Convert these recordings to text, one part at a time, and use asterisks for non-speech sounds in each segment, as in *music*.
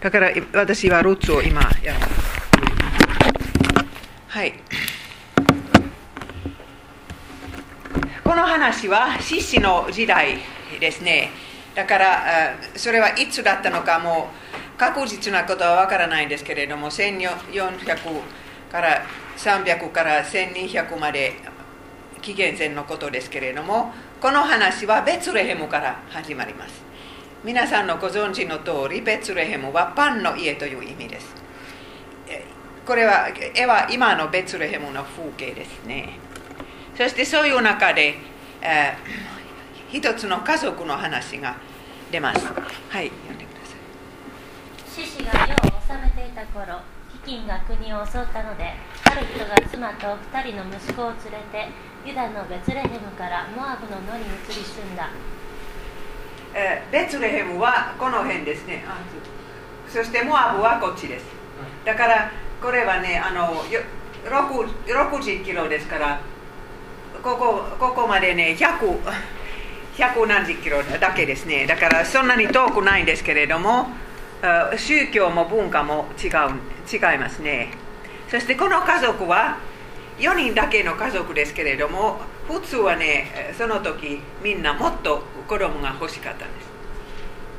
だから私はルツを今やる。はい。この話は獅子の時代ですね。だからそれはいつだったのかも確実なことはわからないんですけれども1400から300から1200まで紀元前のことですけれどもこの話はベツレヘムから始まります皆さんのご存知の通りベツレヘムはパンの家という意味ですこれは絵は今のベツレヘムの風景ですねそしてそういう中で、えー、一つの家族の話が出ますはい読んでください獅子が世を治めていた頃飢饉が国を襲ったのである人が妻と二人の息子を連れてユダのベツレヘムからモアブの野に移り住んだ、ベツレヘムはこの辺ですね。そしてモアブはこっちです。だからこれはねあの 60, キロですからここここまでね100 100何十キロだけですね。だからそんなに遠くないんですけれども宗教も文化も違う違いますね。そしてこの家族は4人だけの家族ですけれども普通はねその時みんなもっと子供が欲しかったんです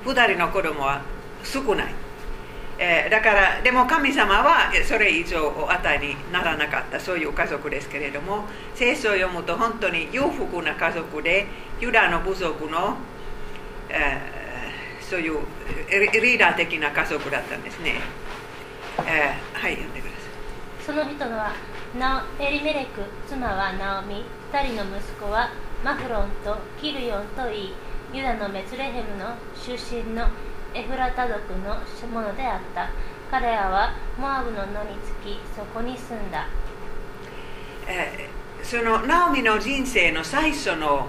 2人の子供は少ない、えー、だからでも神様はそれ以上お与えにならなかったそういう家族ですけれども聖書を読むと本当に裕福な家族でユダの部族の、えー、そういうリーダー的な家族だったんですね、えー、はい読んでくださいその人のはエリメレク妻はナオミ2人の息子はマフロンとキルヨンといいユダのメツレヘムの出身のエフラタ族のものであった。彼らはモアブの野につきそこに住んだ、えー、そのナオミの人生の最初の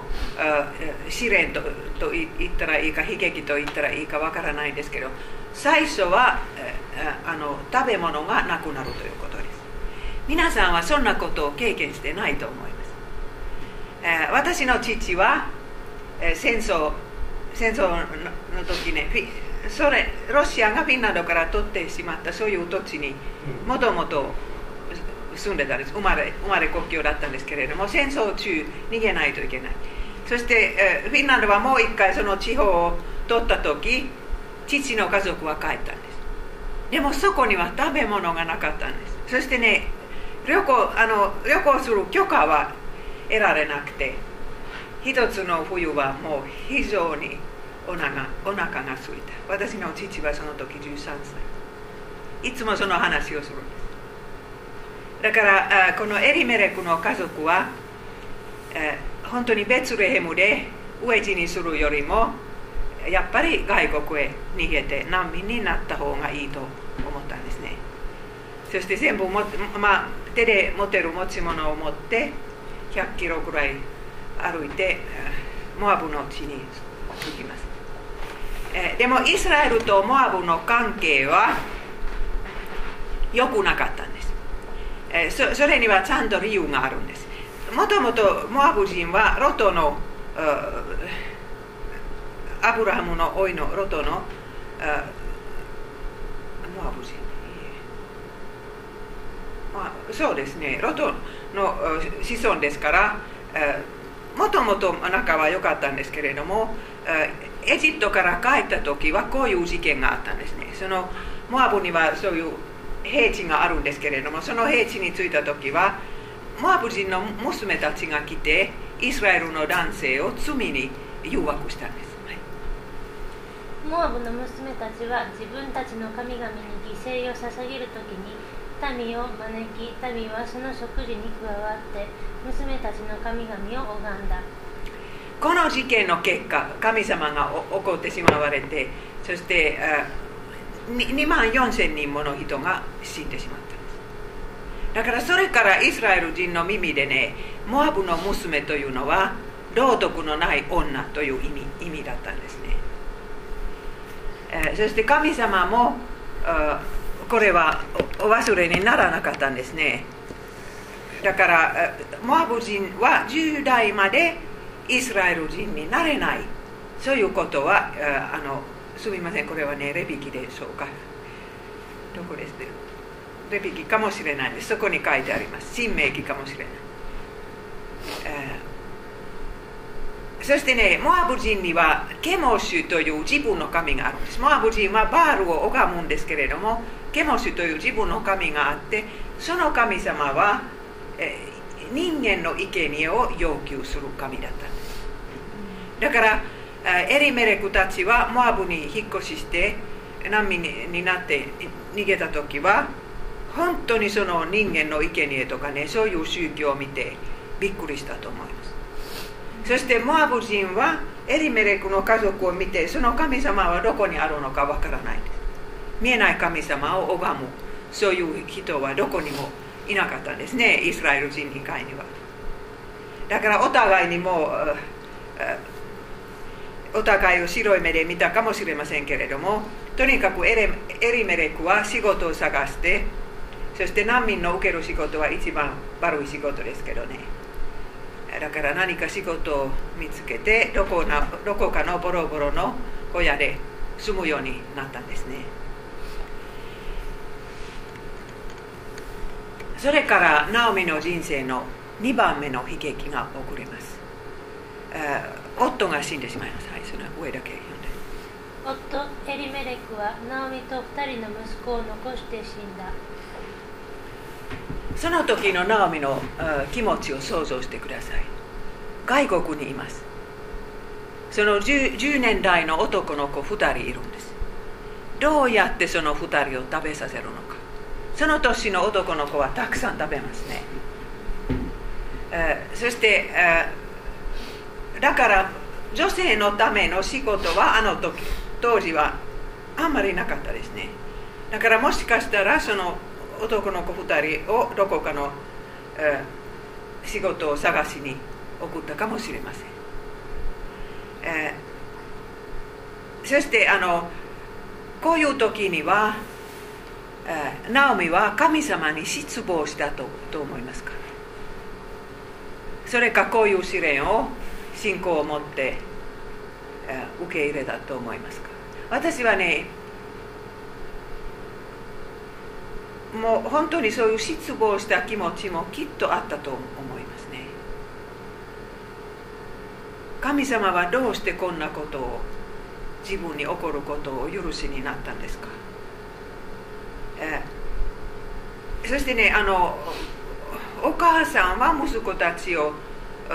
試練とと言ったらいいか悲劇と言ったらいいかわからないですけど最初は、えー、あの食べ物がなくなるということです。皆さんはそんなことを経験してないと思います、えー、私の父は、えー、戦争戦争の時ねそれロシアがフィンランドから取ってしまったそういう土地にもともと住んでたんです。生まれ生まれ故郷だったんですけれども戦争中逃げないといけない。そして、えー、フィンランドはもう一回その地方を取った時父の家族は帰ったんです。でもそこには食べ物がなかったんです。そしてね旅行あの旅行する許可は得られなくて一つの冬はもう非常にお腹お腹が空いた私の父はその時13歳いつもその話をするんですだからこのエリメレクの家族は本当にベツレヘムで飢え死にするよりもやっぱり外国へ逃げて難民になった方がいいと思ったんですねそして全部も、まあ、手で持てる持ち物を持って100キロぐらい歩いてモアブの地に行きます、えでもイスラエルとモアブの関係は良くなかったんです、えそそれにはちゃんと理由があるんです。もともとモアブ人はロトのアブラハムの老いのロトのモアブ人。まあ、そうですね。ロトの子孫ですからもともと仲は良かったんですけれどもエジプトから帰った時はこういう事件があったんですね。そのモアブにはそういう平地があるんですけれどもその平地に着いた時はモアブ人の娘たちが来てイスラエルの男性を罪に誘惑したんです、はい、モアブの娘たちは自分たちの神々に犠牲を捧げる時に民を招き民はその食事に加わって娘たちの神々を拝んだ。この事件の結果神様が怒ってしまわれてそして2万4千人もの人が死んでしまった。んですだからそれからイスラエル人の耳でねモアブの娘というのは道徳のない女という意味意味だったんですね、えそして神様もこれはお忘れにならなかったんですね。だからモアブ人は10代までイスラエル人になれない。そういうことはあのすみませんこれはねレビキでしょうか。どこですレビキかもしれないです。そこに書いてあります。新明記かもしれない、そしてねモアブ人にはケモシュという自分の神があるんです。モアブ人はバールを拝むんですけれどもケモシという自分の神があってその神様は、えー、人間の生贄を要求する神だったんです。だからエリメレクたちはモアブに引っ越しして難民になって逃げた時は本当にその人間の生贄とかねそういう宗教を見てびっくりしたと思います。そしてモアブ人はエリメレクの家族を見てその神様はどこにあるのかわからないです。見えない神様を拝むそういう人はどこにもいなかったんですね。イスラエル人以外には。だからお互いにもお互いを白い目で見たかもしれませんけれどもとにかくエリメレクは仕事を探してそして難民の受ける仕事は一番悪い仕事ですけどね。だから何か仕事を見つけてどこなどこかのボロボロの小屋で住むようになったんですね。それからナオミの人生の2番目の悲劇が起こります。夫が死んでしまいます。はいその上だけ夫エリメレクはナオミと2人の息子を残して死んだ。その時のナオミの気持ちを想像してください。外国にいます。その 10, 10年代の男の子2人いるんです。どうやってその2人を食べさせるのかその年の男の子はたくさん食べますね、えー、そして、えー、だから女性のための仕事はあの時当時はあんまりなかったですね。だからもしかしたらその男の子2人をどこかの、えー、仕事を探しに送ったかもしれません、えー、そしてあのこういう時には、ナオミは神様に失望したとと思いますか？それかこういう試練を信仰を持って、受け入れたと思いますか？私はねもう本当にそういう失望した気持ちもきっとあったと思いますね。神様はどうしてこんなことを自分に起こることを許しになったんですか、えそしてねあのお母さんは息子たちを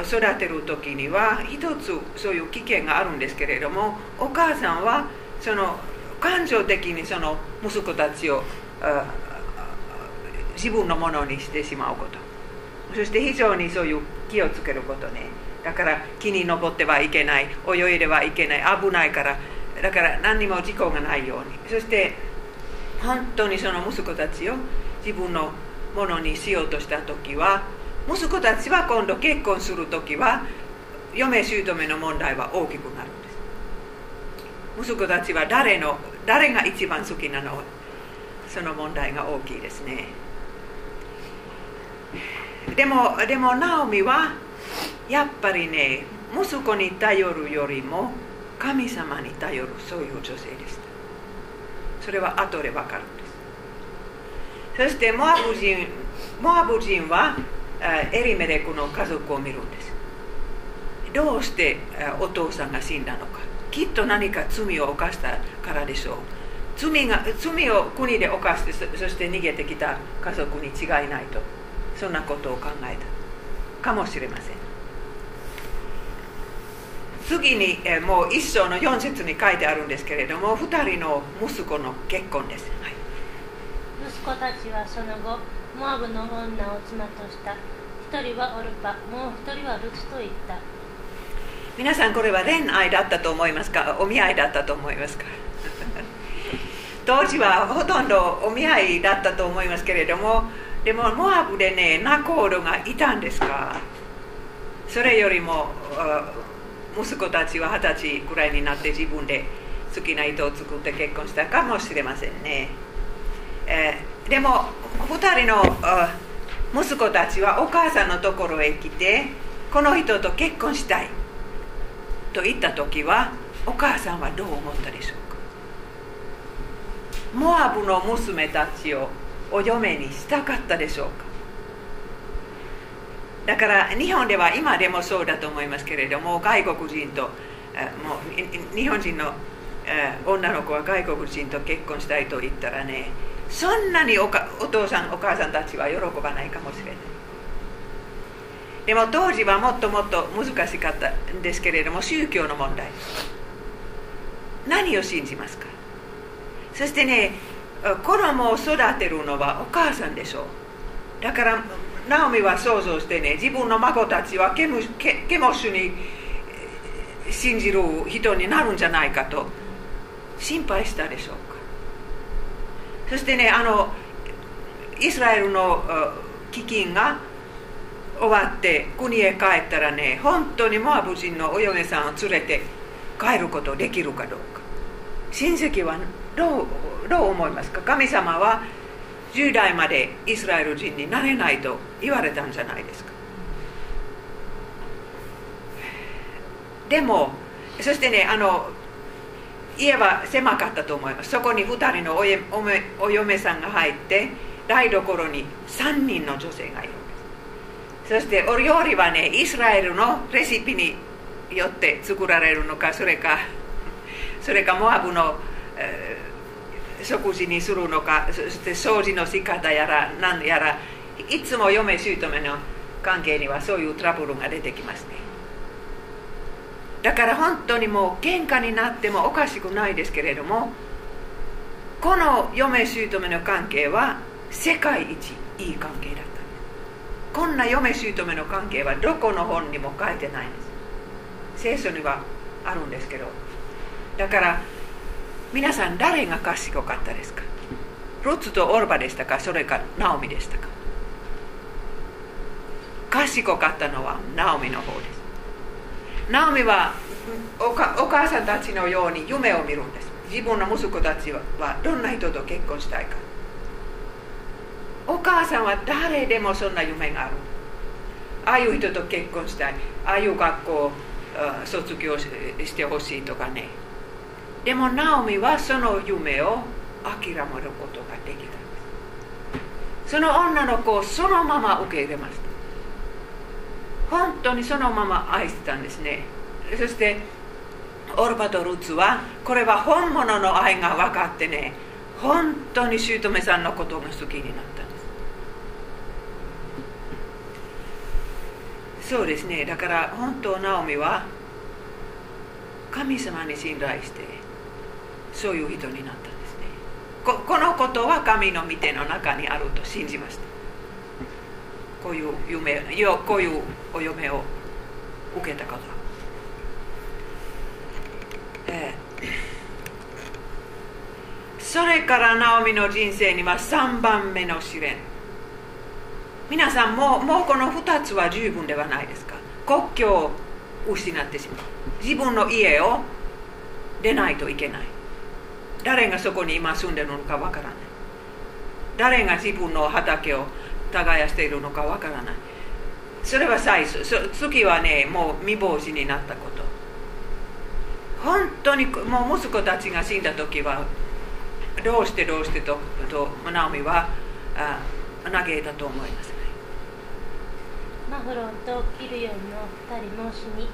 育てる時には一つそういう危険があるんですけれどもお母さんはその感情的にその息子たちを自分のものにしてしまうこと。そして非常にそういう気をつけることね。だから木に登ってはいけない泳いではいけない危ないからだから何にも事故がないように。そして本当にその息子たちを自分のものにしようとした時は息子たちは今度結婚する時は嫁姑の問題は大きくなるんです。息子たちは誰の誰が一番好きなの？その問題が大きいですね。でもでもナオミはやっぱりね息子に頼るよりも神様に頼るそういう女性でした。それは後で分かるんです。そしてモアブ人モアブ人はエリメレクの家族を見るんです。どうしてお父さんが死んだのか。きっと何か罪を犯したからでしょう。罪が罪を国で犯してそして逃げてきた家族に違いないと。そんなことを考えたかもしれません。次にえもう一章の4節に書いてあるんですけれども2人の息子の結婚です、はい、息子たちはその後モアブの女を妻とした。一人はオルパもう一人はルツと言った。皆さんこれは恋愛だったと思いますか？お見合いだったと思いますか？*laughs* 当時はほとんどお見合いだったと思いますけれどもでもモアブでねナコールがいたんですか？それよりも息子たちは二十歳くらいになって自分で好きな人を作って結婚したかもしれませんね、えー、でも2人の息子たちはお母さんのところへ来てこの人と結婚したいと言った時はお母さんはどう思ったでしょうか？モアブの娘たちをお嫁にしたかったでしょうか？だから日本では今でもそうだと思いますけれども外国人ともう日本人の女の子は外国人と結婚したいと言ったらねそんなにお父さんお母さんたちは喜ばないかもしれない。でも当時はもっともっと難しかったんですけれども宗教の問題。何を信じますか？そしてね子供を育てるのはお母さんでしょう。だからナオミは想像してね自分の孫たちはケムケケモシュに信じる人になるんじゃないかと心配したでしょうか。そしてねあのイスラエルの飢饉が終わって国へ帰ったらね本当にモアブ人のお嫁さんを連れて帰ることできるかどうか。親戚はどうどう思いますか？神様は10代までイスラエル人になれないと言われたんじゃないですか。でもそしてねあの家は狭かったと思います。そこに2人のお嫁さんが入って台所に3人の女性がいるそしてお料理はねイスラエルのレシピによって作られるのかそれかそれかモアブの、えー、食事にするのかそして掃除の仕方やら何やらいつも嫁姑の関係にはそういうトラブルが出てきますね。だから本当にもう喧嘩になってもおかしくないですけれどもこの嫁姑の関係は世界一いい関係だった。んですこんな嫁姑の関係はどこの本にも書いてないんです。聖書にはあるんですけどだから皆さん誰が賢かったですか？ロツとオルバでしたか？それかナオミでしたか？賢かったのはナオミの方です。ナオミはお母さんたちのように夢を見るんです。自分の息子たちはどんな人と結婚したいか。お母さんは誰でもそんな夢がある。ああいう人と結婚したい。ああいう学校を卒業してほしいとかね。でもナオミはその夢を諦めることができた。んですその女の子をそのまま受け入れました。本当にそのまま愛してたんですね。そしてオルパとルツはこれは本物の愛が分かってね本当に姑さんのことが好きになったんです。そうですね。だから本当ナオミは神様に信頼してそういう人になったんですね。ここのことは神の御手の中にあると信じました。こういう夢よこういうお嫁を受けた方、えー、それからナオミの人生には3番目の試練。皆さんももうこの2つは十分ではないですか。国境を失ってしまう。自分の家を出ないといけない。誰がそこに今住んでるのかわからない。誰が自分の畑を耕しているのかわからない。それは最初次はねもう未亡人になったこと。本当にもう息子たちが死んだ時はどうしてどうしてととナオミはあ嘆いたと思います、マフロンとキルヨンの2人の死に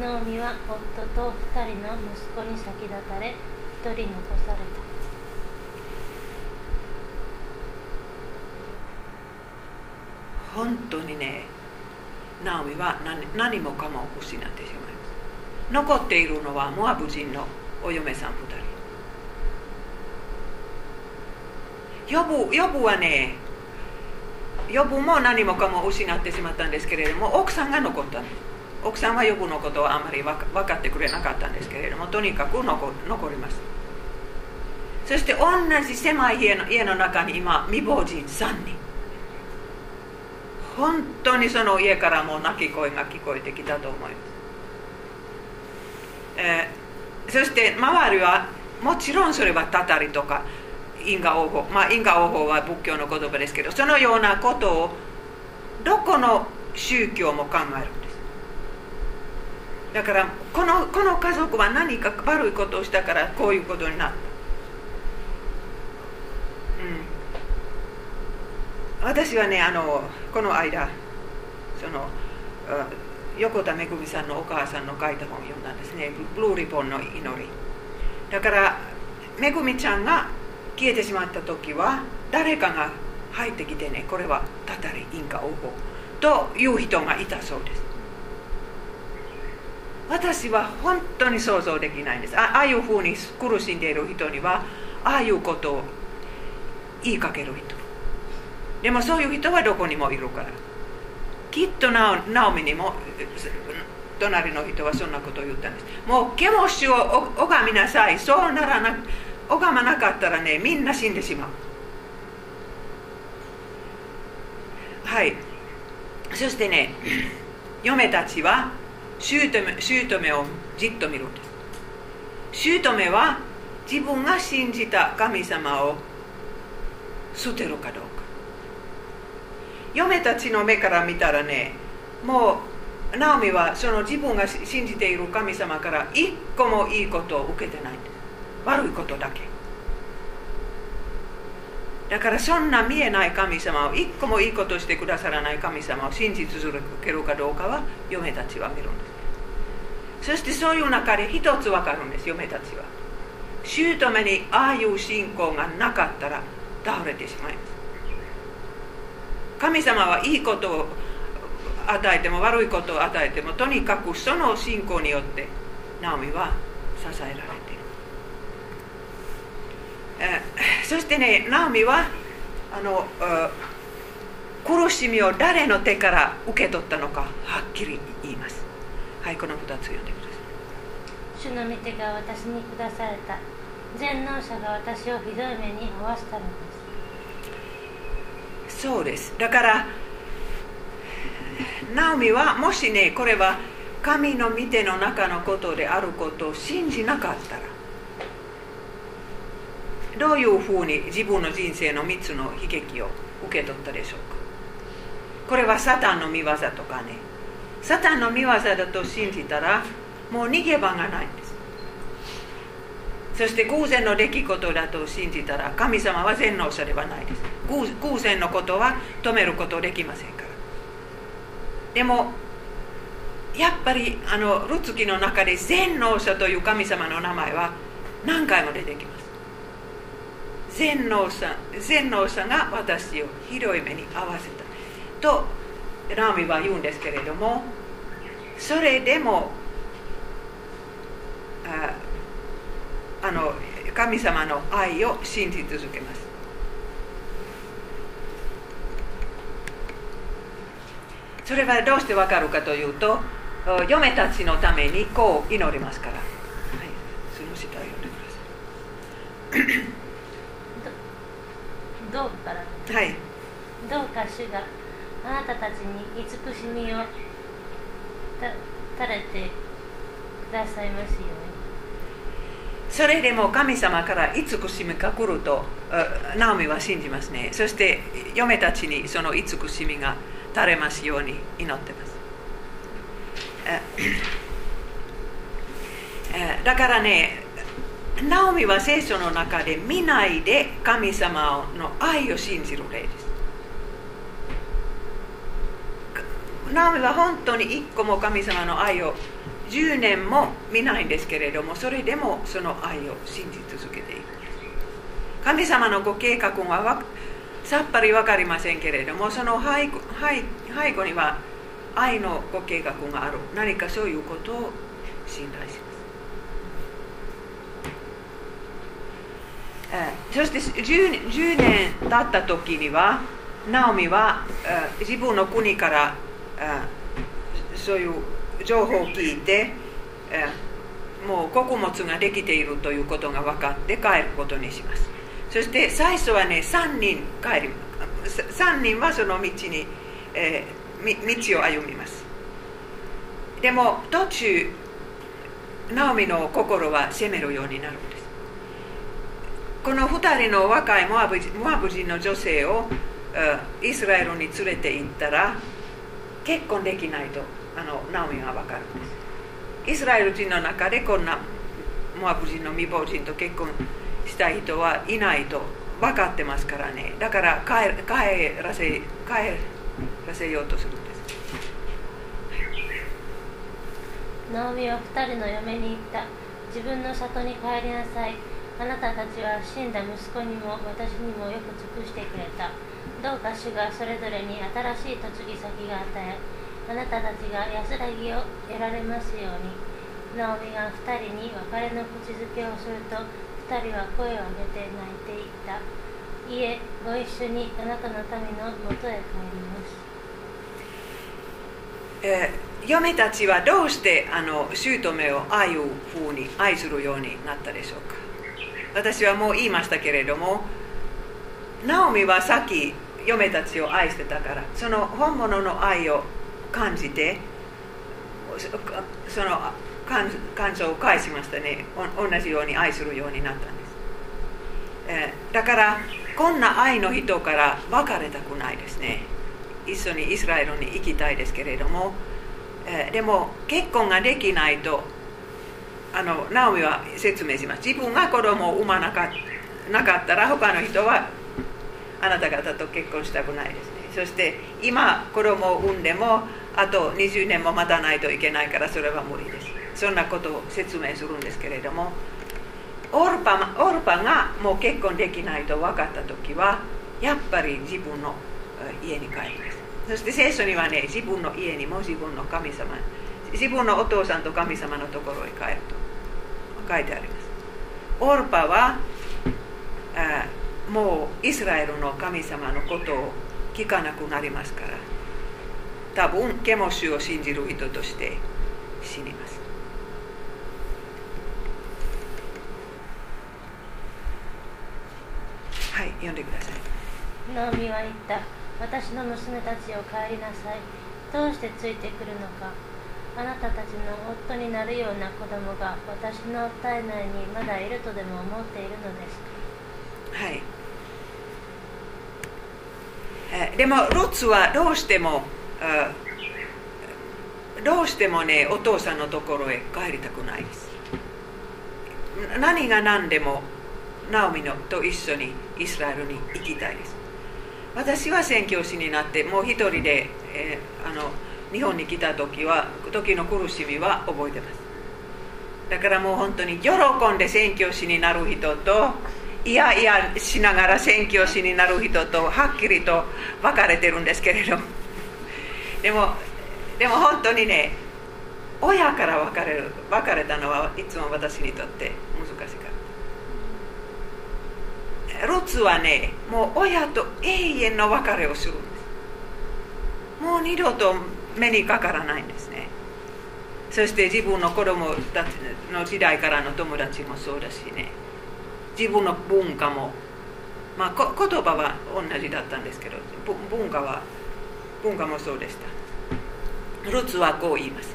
ナオミは夫と2人の息子に先立たれ1人残された。本当にねナオミは何何もかも失ってしまいます。残っているのはモアブ人のお嫁さん2人。ヨブヨブはねヨブも何もかも失ってしまったんですけれども奥さんが残ったんです奥さんはヨブのことをあまり分かってくれなかったんですけれどもとにかく残残ります。そして同じ狭い家の家の中に今未亡人3人。本当にその家からもう泣き声が聞こえてきたと思います、えー、そして周りはもちろんそれはたたりとか因果応報まあ因果応報は仏教の言葉ですけどそのようなことをどこの宗教も考える。だからこのこの家族は何か悪いことをしたからこういうことになった。私はねあのこの間その横田めぐみさんのお母さんの書いた本を読んだんですね「ブルーリボンの祈り」だからめぐみちゃんが消えてしまった時は誰かが入ってきてねこれはたたりインカ応募という人がいたそうです。私は本当に想像できないんです。ああいうふうに苦しんでいる人にはああいうことを言いかける人。でもそういう人はどこにもいるから。きっとナオミにも隣の人はそんなことを言ったんです。もうケモシを拝みなさい。そうならな拝まなかったらねみんな死んでしまう。はい。そしてね *coughs* 嫁たちは姑をじっと見るんです姑は自分が信じた神様を捨てるかどうか。嫁たちの目から見たらねもうナオミはその自分が信じている神様から一個もいいことを受けてない。悪いことだけ。だからそんな見えない神様を一個もいいことしてくださらない神様を信じ続けるかどうかは嫁たちは見るんです。そしてそういう中で一つ分かるんです嫁たちは。姑にああいう信仰がなかったら倒れてしまいます。神様はいいことを与えても悪いことを与えてもとにかくその信仰によってナオミは支えられている、えそしてねナオミはあの苦しみを誰の手から受け取ったのかはっきり言いますはいこの2つ読んでください。主の御手が私に下された全能者が私をひどい目に遭わせたのです。そうです。だからナオミはもしねこれは神の御手の中のことであることを信じなかったらどういうふうに自分の人生の3つの悲劇を受け取ったでしょうか。これはサタンの見業とかね。サタンの見業だと信じたらもう逃げ場がないんです。そして偶然の出来事だと信じたら神様は全能者ではないです。偶然のことは止めることできませんから。でもやっぱりあのルツキの中で全能者という神様の名前は何回も出てきます。全能者全能者が私をひどい目に遭わせた。とラーミは言うんですけれどもそれでもああの神様の愛を信じ続けます。それはどうしてわかるかというと嫁たちのためにこう祈りますから、はい、その下を読んでください。どうからはい。どうか主があなたたちに慈しみを垂れてくださいますように。それでも神様から慈しみが来るとナオミは信じますね。そして嫁たちにその慈しみが垂れますように祈ってます。*coughs* だからねナオミは聖書の中で見ないで神様の愛を信じる例です。ナオミは本当に一個も神様の愛を10年も見ないんですけれどもそれでもその愛を信じ続けている神様のご計画はさっぱり分かりませんけれどもその背後には愛のご計画がある。何かそういうことを信頼します。そして 10, 10年経った時にはナオミは自分の国からあそういう情報を聞いて、えもう穀物ができているということが分かって帰ることにします。そして最初はね3人帰り3人はその道に、えー、道を歩みます。でも途中ナオミの心は責めるようになるんです。この2人の若いモアブ人の女性をイスラエルに連れて行ったら結婚できないとあのナオミは分かるんです。イスラエル人の中でこんなモアブ人の未亡人と結婚した人はいないと分かってますからね。だから帰帰らせ帰らせようとするんです。ナオミは二人の嫁に言った。自分の里に帰りなさい。あなたたちは死んだ息子にも私にもよく尽くしてくれた。どうか主がそれぞれに新しい嫁ぎ先が与えあなたたちが安らぎを得られますように。ナオミが二人に別れの口づけをすると二人は声を上げて泣いていった。いえご一緒にあなたの民のもとへ帰ります。えー、嫁たちはどうしてあの姑をああいうふうに愛するようになったでしょうか。私はもう言いましたけれどもナオミはさっき嫁たちを愛してたからその本物の愛を感じてその感情を返しましたね。同じように愛するようになったんです、えー、だからこんな愛の人から別れたくないですね。一緒にイスラエルに行きたいですけれども、えー、でも結婚ができないとあのナオミは説明します。自分が子供を産まなかなかったら他の人はあなた方と結婚したくないですね。そして今子供を産んでもあと20年も待たないといけないからそれは無理です。そんなことを説明するんですけれどもオルパオルパがもう結婚できないと分かった時はやっぱり自分の家に帰ります。そして聖書にはね自分の家にも自分の神様自分のお父さんと神様のところへ帰ると書いてあります。オルパはあもうイスラエルの神様のことを聞かなくなりますから多分ケモシュを信じる人として死にます。はい読んでください。ナオミは言った。私の娘たちを帰りなさい。どうしてついてくるのか。あなたたちの夫になるような子供が私の体内にまだいるとでも思っているのです。かはいでもロツはどうしてもどうしてもねお父さんのところへ帰りたくないです。何が何でもナオミのと一緒にイスラエルに行きたいです。私は宣教師になってもう一人で、えー、あの日本に来た時は時の苦しみは覚えてます。だからもう本当に喜んで宣教師になる人といやいやしながら宣教師になる人とはっきりと分かれてるんですけれど *laughs* でもでも本当にね親から別れる別れたのはいつも私にとって難しかった。ロツはねもう親と永遠の別れをするんです。もう二度と目にかからないんですね。そして自分の子供たちの時代からの友達もそうだしね。自分の文化も、まあ、こ言葉は同じだったんですけど文化は文化もそうでした。ルツはこう言います。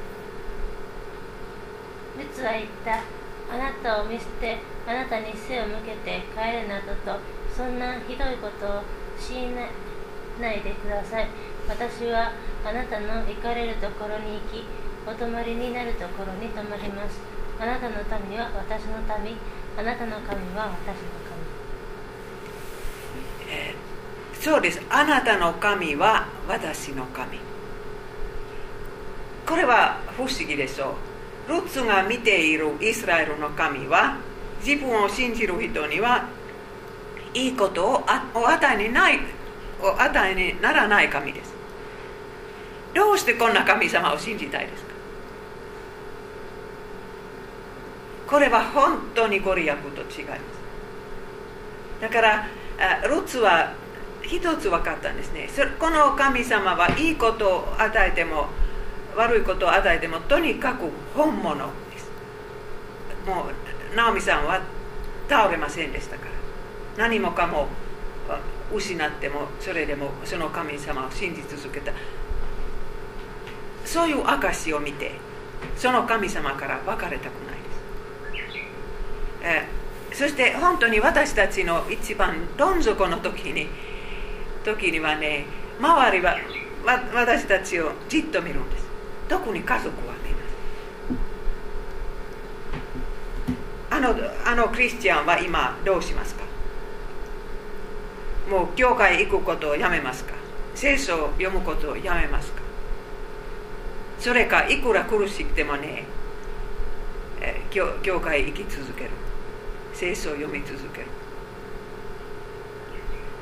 ルツは言ったあなたを見捨てあなたに背を向けて帰るなどとそんなひどいことをしないでください。私はあなたの行かれるところに行きお泊まりになるところに泊まります。あなたの民は私の民。あなたの神は私の神、えー、そうです。あなたの神は私の神。これは不思議でしょう。ルツが見ているイスラエルの神は自分を信じる人にはいいことをお与えにないお与えにならない神です。どうしてこんな神様を信じたいですかこれは本当にゴリアフと違います。だからルツは一つ分かったんですね。この神様はいいことを与えても悪いことを与えてもとにかく本物です。もうナオミさんは倒れませんでしたから。何もかも失ってもそれでもその神様を信じ続けた。そういう証を見てその神様から別れたくない。えそして本当に私たちの一番どん底の時に時にはね周りは私たちをじっと見るんです。特に家族は見ます。あのあのクリスチャンは今どうしますか？もう教会行くことをやめますか？聖書を読むことをやめますか？それかいくら苦しくてもね教教会行き続ける。聖書を読み続ける。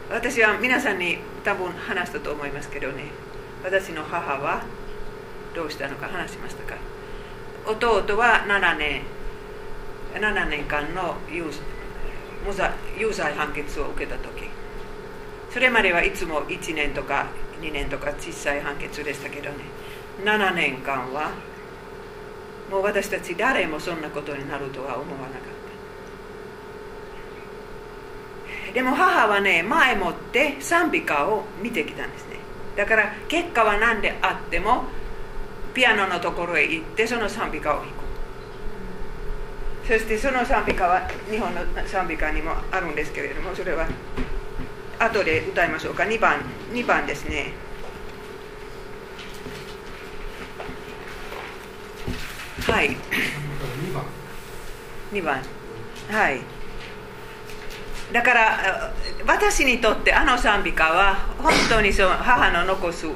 私は皆さんに多分話したと思いますけどね。私の母はどうしたのか話しましたか？弟は7年7年間の有有罪判決を受けた時。それまではいつも1年とか2年とか小さい判決でしたけどね。7年間はもう私たち誰もそんなことになるとは思わなかった。でも母はね前もって賛美歌を見てきたんですね。だから結果は何であってもピアノのところへ行ってその賛美歌を弾くそしてその賛美歌は日本の賛美歌にもあるんですけれどもそれは後で歌いましょうか。2番 ,2 番ですね。はい。2番。はいだから私にとってあの賛美歌は本当にその母の残す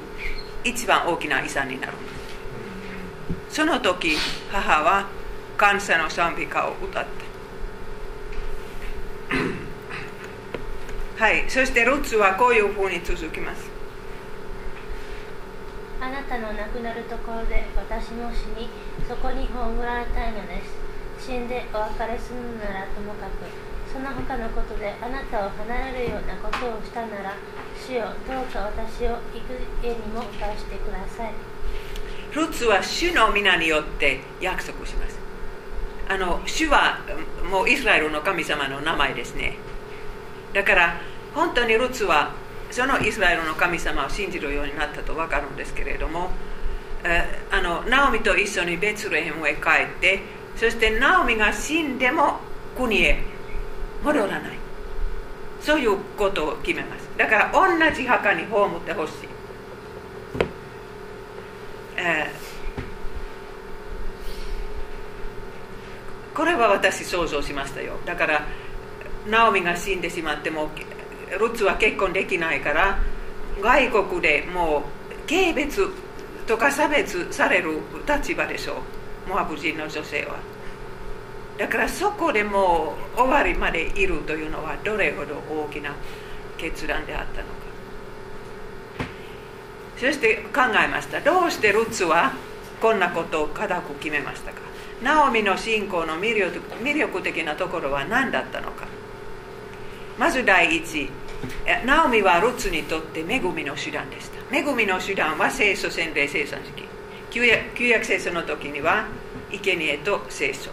一番大きな遺産になる。その時母は感謝の賛美歌を歌ったはいそしてルッツはこういうふうに続きます。あなたの亡くなるところで私も死にそこに葬られたいのです。死んでお別れするならともかくその他のことであなたを離れるようなことをしたなら主よどうか私を行く家にも出してください。ルツは主の皆によって約束します。あの主はもうイスラエルの神様の名前ですね。だから本当にルツはそのイスラエルの神様を信じるようになったと分かるんですけれどもあのナオミと一緒にベツレヘムへ帰ってそしてナオミが死んでも国へ戻らない。そういうことを決めます。だから同じ墓に葬ってほしい、えー、これは私想像しましたよ。だからナオミが死んでしまってもルツは結婚できないから外国でもう軽蔑とか差別される立場でしょう。モアブ人の女性は。だからそこでもう終わりまでいるというのはどれほど大きな決断であったのか。そして考えました。どうしてルツはこんなことを固く決めましたか。ナオミの信仰の魅力的なところは何だったのか。まず第一。ナオミはルツにとって恵みの手段でした。恵みの手段は聖書洗礼生産式。旧約旧約聖書の時には生贄と聖書。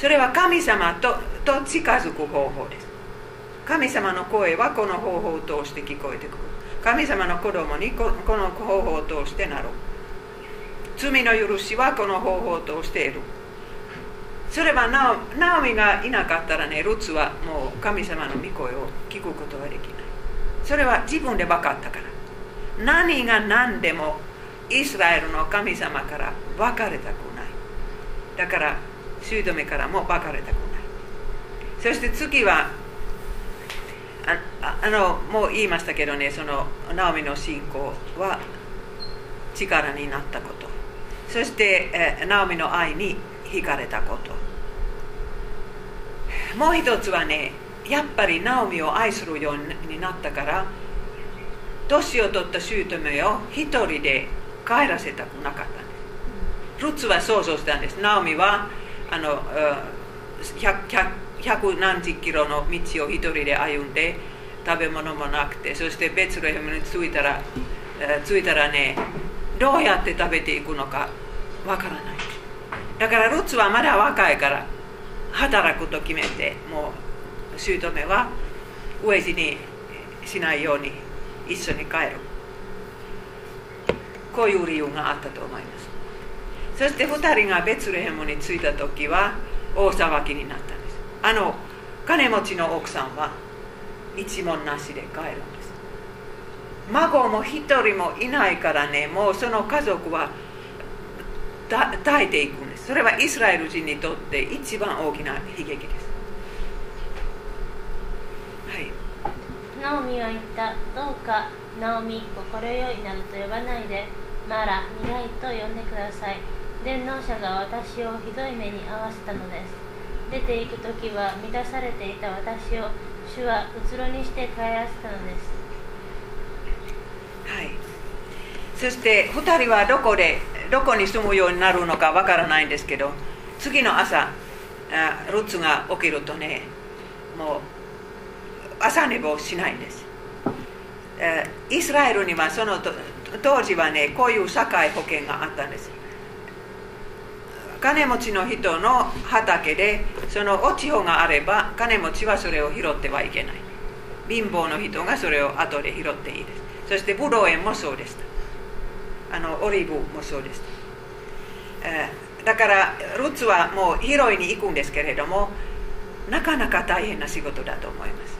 それは神様とと近づく方法です。神様の声はこの方法を通して聞こえてくる。神様の子供にこの方法を通してなる罪の許しはこの方法を通して得る。それはナオナオミがいなかったらねルツはもう神様の御声を聞くことはできない。それは自分で分かったから。何が何でもイスラエルの神様から別れたくない。だから姑からも別れたくない。そして次はああのもう言いましたけどねそのナオミの信仰は力になったこと。そして、えナオミの愛に惹かれたこと。もう一つはねやっぱりナオミを愛するようになったから年を取った姑を一人で帰らせたくなかった。んですルツは想像したんです。ナオミはあの百何十キロの道を一人で歩んで食べ物もなくてそしてベツレヘムに着いたら着いたらねどうやって食べていくのかわからない。だからルツはまだ若いから働くと決めてもう姑は飢え死にしないように一緒に帰るこういう理由があったと思います。そして2人がベツレヘムに着いた時は大騒ぎになったんです。あの金持ちの奥さんは一文なしで帰るんです。孫も一人もいないからねもうその家族は耐えていくんです。それはイスラエル人にとって一番大きな悲劇です。はい。ナオミは言った。どうかナオミ心よいなどと呼ばないで。マラ苦いと呼んでください。伝道者が私をひどい目に遭わせたのです。出て行く時は満たされていた私を主はうつろにして帰らせたのです。はい。そして2人はどこでどこに住むようになるのかわからないんですけど次の朝あルツが起きるとねもう朝寝坊しないんです、イスラエルにはその当時はねこういう社会保険があったんです。金持ちの人の畑でその落ち穂があれば金持ちはそれを拾ってはいけない。貧乏の人がそれを後で拾っていいです。そしてブドウ園もそうでした。あのオリーブもそうでした、えーだからルツはもう拾いに行くんですけれどもなかなか大変な仕事だと思います。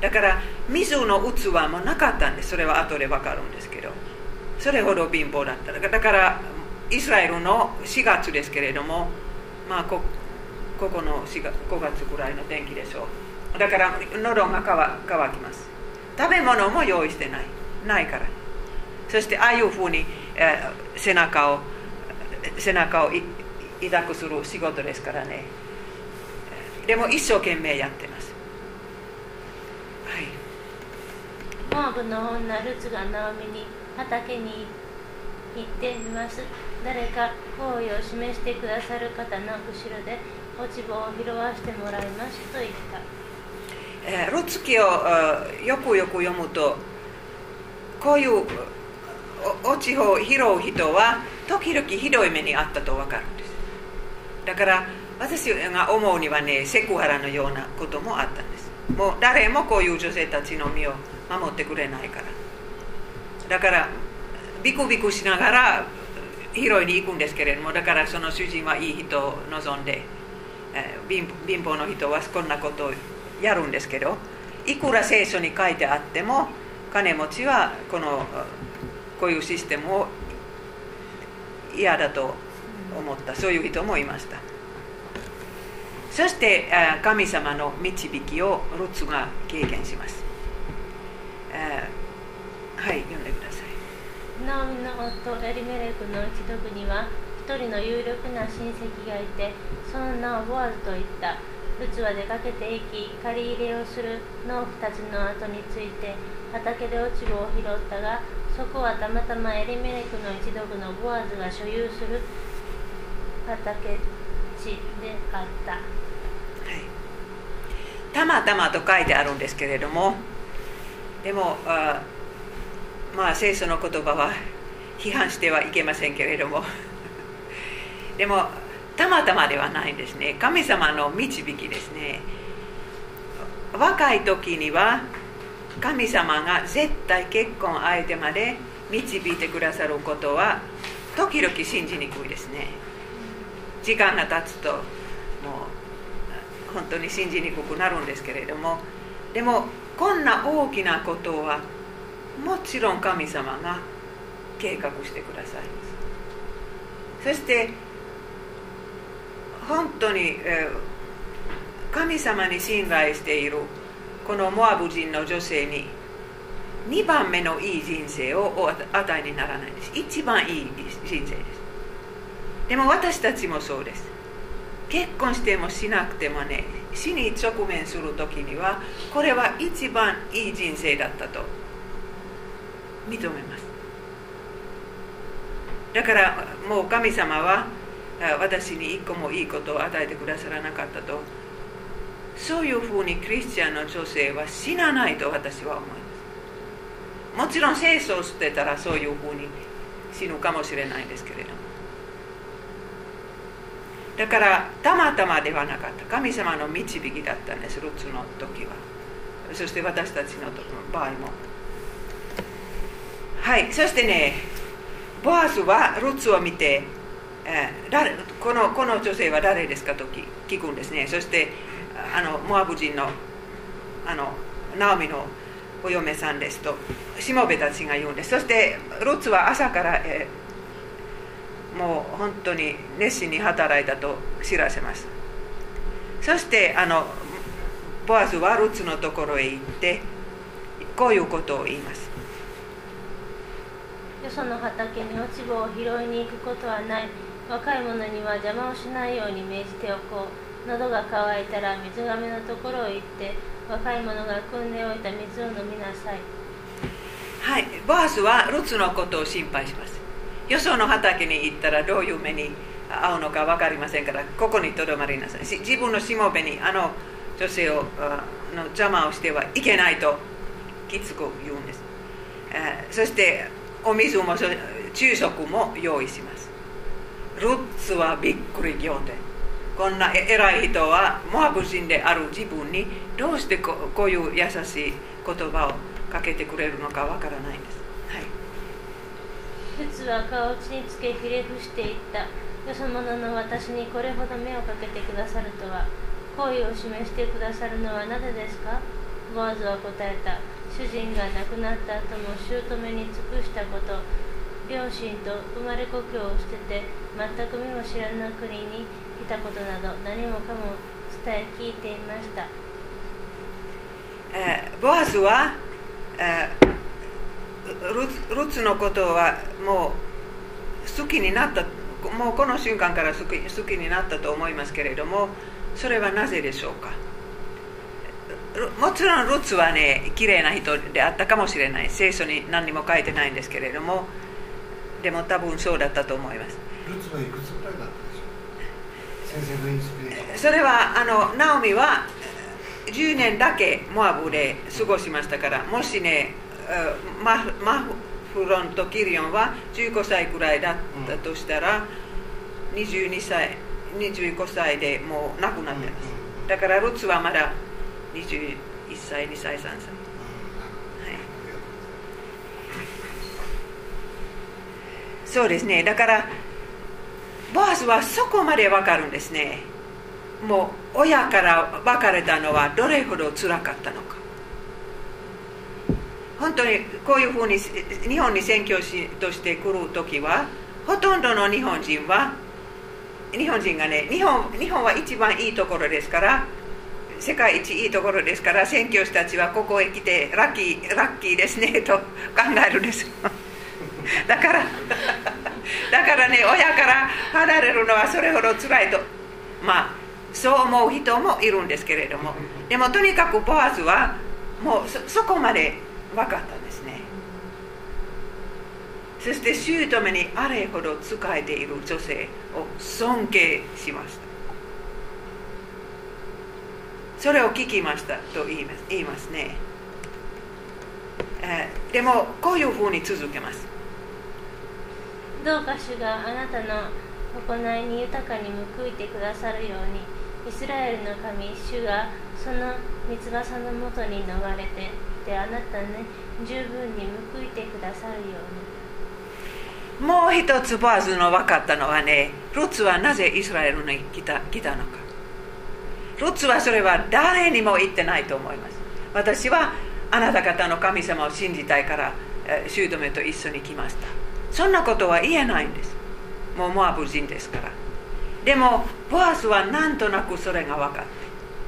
だから水の器もなかったんです。それは後で分かるんですけど。それほど貧乏だった。だからだからイスラエルの4月ですけれどもまあこここの4月5月ぐらいの天気でしょう。だから喉が乾きます。食べ物も用意してない。ないから。そしてああいうふうに、えー背中を背中をい抱くする仕事ですからね。でも一生懸命やってます。はい。モアブの女ルツがナオミに畑に行ってみます。誰か好意を示してくださる方の後ろで落ち葉を拾わせてもらいますと言った。えールツ記をよくよく読むとこういう落ち葉を拾う人は時々ひどい目にあったと分かるんです。だから私が思うにはねセクハラのようなこともあったんです。もう誰もこういう女性たちの身を守ってくれないから。だからビクビクしながら拾いに行くんですけれどもだからその主人はいい人を望んで、えー貧乏の人はこんなことをやるんですけどいくら聖書に書いてあっても金持ちはこのこういうシステムを嫌だと思ったそういう人もいましたそしてあ神様の導きをルツが経験しますはい読んでくださいナオミの夫エリメレクの一族には一人の有力な親戚がいてその名をボアズと言った。ルツは出かけていき借り入れをする農夫たちの後について畑で落ち葉を拾ったがそこはたまたまエリメレクの一族のボアズが所有する畑地であった。はい。たまたまと書いてあるんですけれどもでもまあ聖書の言葉は批判してはいけませんけれども。*laughs* でもたまたまではないんですね。神様の導きですね。若い時には神様が絶対結婚相手まで導いてくださることは時々信じにくいですね。時間が経つともう本当に信じにくくなるんですけれども。でもこんな大きなことはもちろん神様が計画してくださいます。そして本当に、え神様に信頼しているこのモアブ人の女性に2番目のいい人生をお与えにならないんです。一番いい人生です。でも私たちもそうです。結婚してもしなくてもね死に直面する時にはこれは一番いい人生だったと認めます。だからもう神様は私に一個もいいことを与えてくださらなかったと。そういうふうにクリスチャンの女性は死なないと私は思います。もちろん聖書を捨てたらそういうふうに死ぬかもしれないんですけれども。だからたまたまではなかった。神様の導きだったんですルツの時は。そして私たちの場合も。はい。そしてねボアズはルツを見て、えー誰このこの女性は誰ですかと聞くんですね。そしてあのモアブ人のあのナオミのお嫁さんですとしもべたちが言うんです。そしてルツは朝から、えーもう本当に熱心に働いたと知らせます。そしてあのボアズはルツのところへ行ってこういうことを言います。よその畑に落ち葉を拾いに行くことはない。若い者には邪魔をしないように命じておこう喉が渇いたら水がめのところへ行って若い者が汲んでおいた水を飲みなさい。はい。ボアスはルツのことを心配します。よその畑に行ったらどういう目に遭うのか分かりませんからここにとどまりなさい。自分のしもべにあの女性をの邪魔をしてはいけないときつく言うんです、えー、そしてお水も昼食も用意します。ルッツはびっくり仰天。こんな偉い人はモアブ人である自分にどうしてこういう優しい言葉をかけてくれるのかわからないんです、はい、ルツは顔地につけひれ伏していった。よそ者の私にこれほど目をかけてくださるとは好意を示してくださるのはなぜですか？ボアズは答えた。主人が亡くなった後も姑に尽くしたこと両親と生まれ故郷を捨てて全く見も知らぬ国に来たことなど何もかも伝え聞いていました、え、ボアズは、えー、ルツのことはもう好きになったもうこの瞬間から好き好きになったと思いますけれどもそれはなぜでしょうか？もちろんルツはね綺麗な人であったかもしれない。聖書に何にも書いてないんですけれどもでも多分そうだったと思います。ルツはいくつぐらいだったでしょう？先生のインスピレーション。それはあのナオミは10年だけモアブで過ごしましたからもしねママフロンとキリオンは15歳くらいだったとしたら、うん、22歳25歳でもう亡くなってます、うん、だからルツはまだ21歳2歳3歳、はい、そうですね。だからボアスはそこまで分かるんですね。もう親から別れたのはどれほどつらかったのか。本当にこういうふうに日本に宣教師として来る時はほとんどの日本人は日本人がね日本日本は一番いいところですから世界一いいところですから宣教師たちはここへ来てラッキーラッキーですね *laughs* と考えるんです。*laughs* だからだからね親から離れるのはそれほど辛いと。まあそう思う人もいるんですけれども。でもとにかくボアズはもうそこまで分かったんですね。そして姑にあれほど仕えている女性を尊敬しました。それを聞きましたと言います言いますね、えー、でもこういうふうに続けます。どうか主があなたの行いに豊かに報いてくださるようにイスラエルの神主がその三翼のもとに逃れてであなたね十分に報いてくださるように。もう一つボアズの分かったのはねルツはなぜイスラエルに来た来たのかルツはそれは誰にも言ってないと思います。私はあなた方の神様を信じたいから姑と一緒に来ました。そんなことは言えないんです。もうモアブ人ですから。でもボアスはなんとなくそれが分かって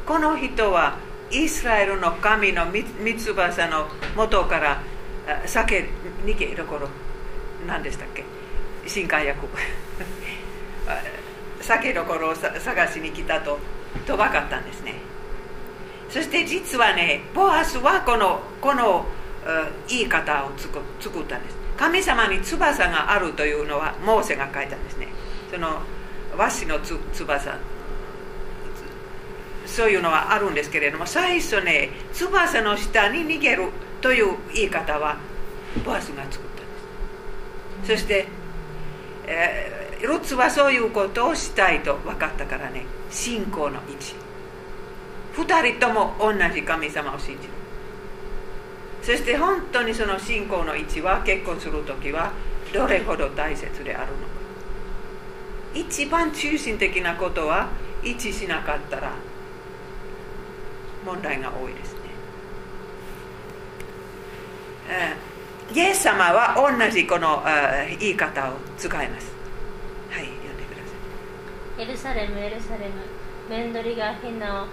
この人はイスラエルの神の三翼の元から酒逃げどころ何でしたっけ？新海薬酒どころを探しに来たとと分かったんですね。そして実はねボアスはこのこの言い方を作ったんです。神様に翼があるというのはモーセが書いたんですね。その和紙の翼。そういうのはあるんですけれども最初ね翼の下に逃げるという言い方はボアスが作ったんです。そして、えー、ルツはそういうことをしたいと分かったからね。信仰の位置。2人とも同じ神様を信じる。そして本当にその信仰の位置は結婚する時はどれほど大切であるのか。一番中心的なことは一致しなかったら問題が多いですね、えイエス様は同じこの言い方を使いますはい読んでくださいエルサレムエルサレムメンドリがヒナを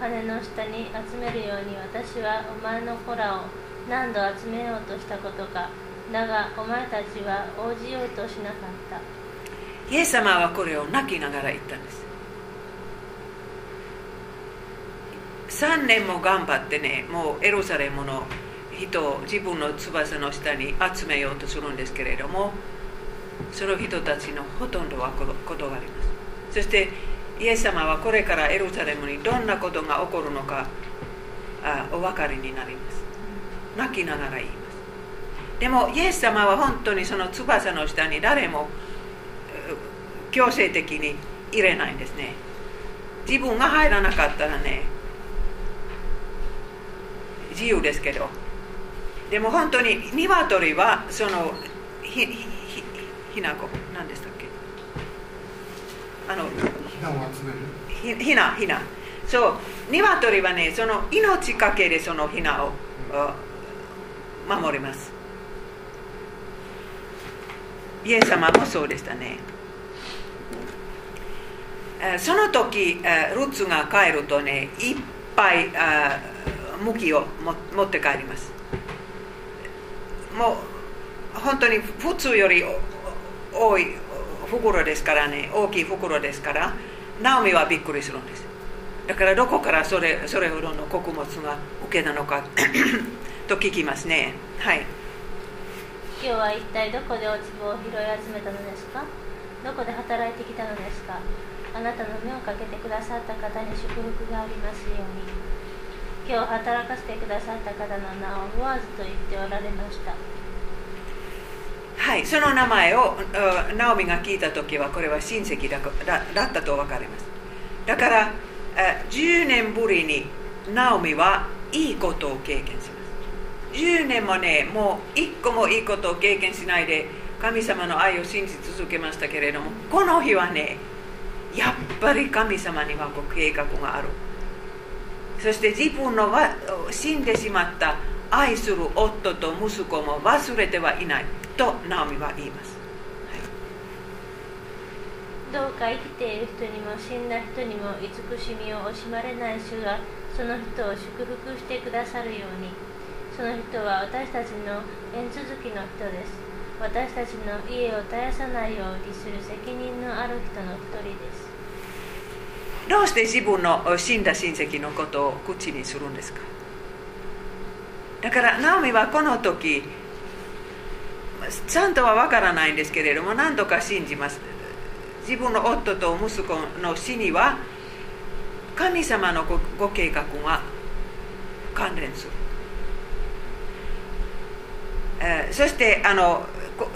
羽の下に集めるように私はお前の子らを何度集めようとしたことかだがお前たちは応じようとしなかった。イエス様はこれを泣きながら言ったんです。3年も頑張ってねもうエルサレムの人を自分の翼の下に集めようとするんですけれどもその人たちのほとんどは断ります。そしてイエス様はこれからエルサレムにどんなことが起こるのかあお分かりになります。泣きながら言います。でもイエス様は本当にその翼の下に誰も強制的に入れないんですね。自分が入らなかったらね自由ですけど。でも本当に鶏はそのひひひな子何でしたっけあのひなひひなそう鶏はねその命かけでそのひなを守ります。イエス様もそうでしたね。その時ルツが帰るとねいっぱい麦を持って帰ります。もう本当に普通より多い袋ですからね大きい袋ですからナオミはびっくりするんです。だからどこからそれそれほどの穀物が受けたのか *coughs* と聞きますね。はい。今日は一体どこで落ち葉を拾い集めたのですか？どこで働いてきたのですか？あなたの目をかけてくださった方に祝福がありますように。今日働かせてくださった方の名をボアズと言っておられました。いその名前をナオミが聞いた時はこれは親戚だだったと分かります。だから10年ぶりにナオミはいいことを経験します。10年もねもう1個もいいことを経験しないで神様の愛を信じ続けましたけれどもこの日はねやっぱり神様にはご計画がある。そして自分の死んでしまった愛する夫と息子も忘れてはいない。とナオミは言います、はい、どうか生きている人にも死んだ人にも慈しみを惜しまれない主がその人を祝福してくださるように。その人は私たちの縁続きの人です。私たちの家を絶やさないようにする責任のある人の一人です。どうして自分の死んだ親戚のことを口にするんですか？だからナオミはこの時ちゃんとは分からないんですけれども何とか信じます。自分の夫と息子の死には神様のご計画が関連する。えー、そしてあの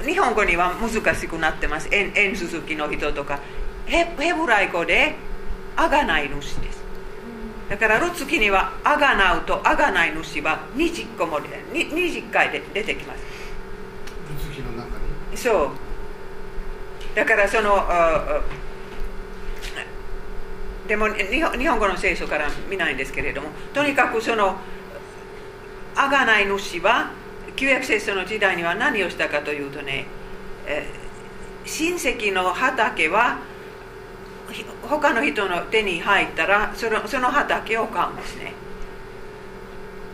日本語には難しくなってます。縁縁続きの人とか。ヘヘブライ語であがない主です。だからルツキにはあがなうとあがない主は20個も20回で出てきます。そう。だからそのでも日本語の聖書から見ないんですけれどもとにかくそのあがない主は旧約聖書の時代には何をしたかというとね、え、親戚の畑は他の人の手に入ったらそのその畑を買うんですね。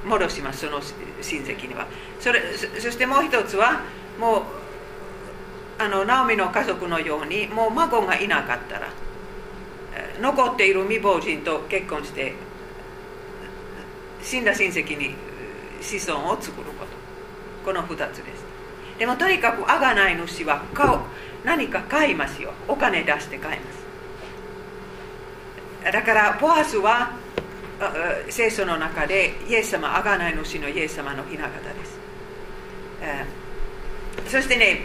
戻しますその親戚には。それそしてもう一つはもうあのナオミの家族のようにもう孫がいなかったら残っている未亡人と結婚して死んだ親戚に子孫を作ること。この2つです。でもとにかくあがない主は買う。何か買いますよお金出して買います。だからボアスは聖書の中でイエス様あがない主のイエス様の雛形です。そしてね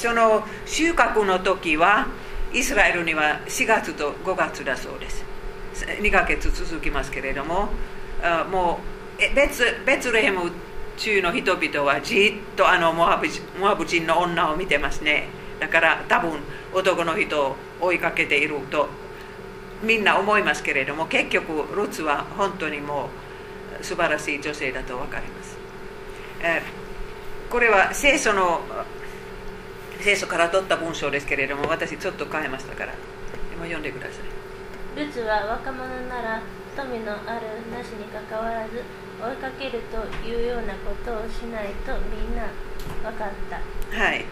その収穫の時はイスラエルには4月と5月だそうです。2ヶ月続きますけれどももう別ベツレヘム中の人々はじっとあのモアブモアブ人の女を見てますね。だから多分男の人を追いかけているとみんな思いますけれども結局ルツは本当にもう素晴らしい女性だと分かります、えこれは聖書の聖書から取った文章ですけれども私ちょっと変えましたからでも読んでください。ルツは若者なら富のあるなしにかかわらず追いかけるというようなことをしないとみんな分かった。はい、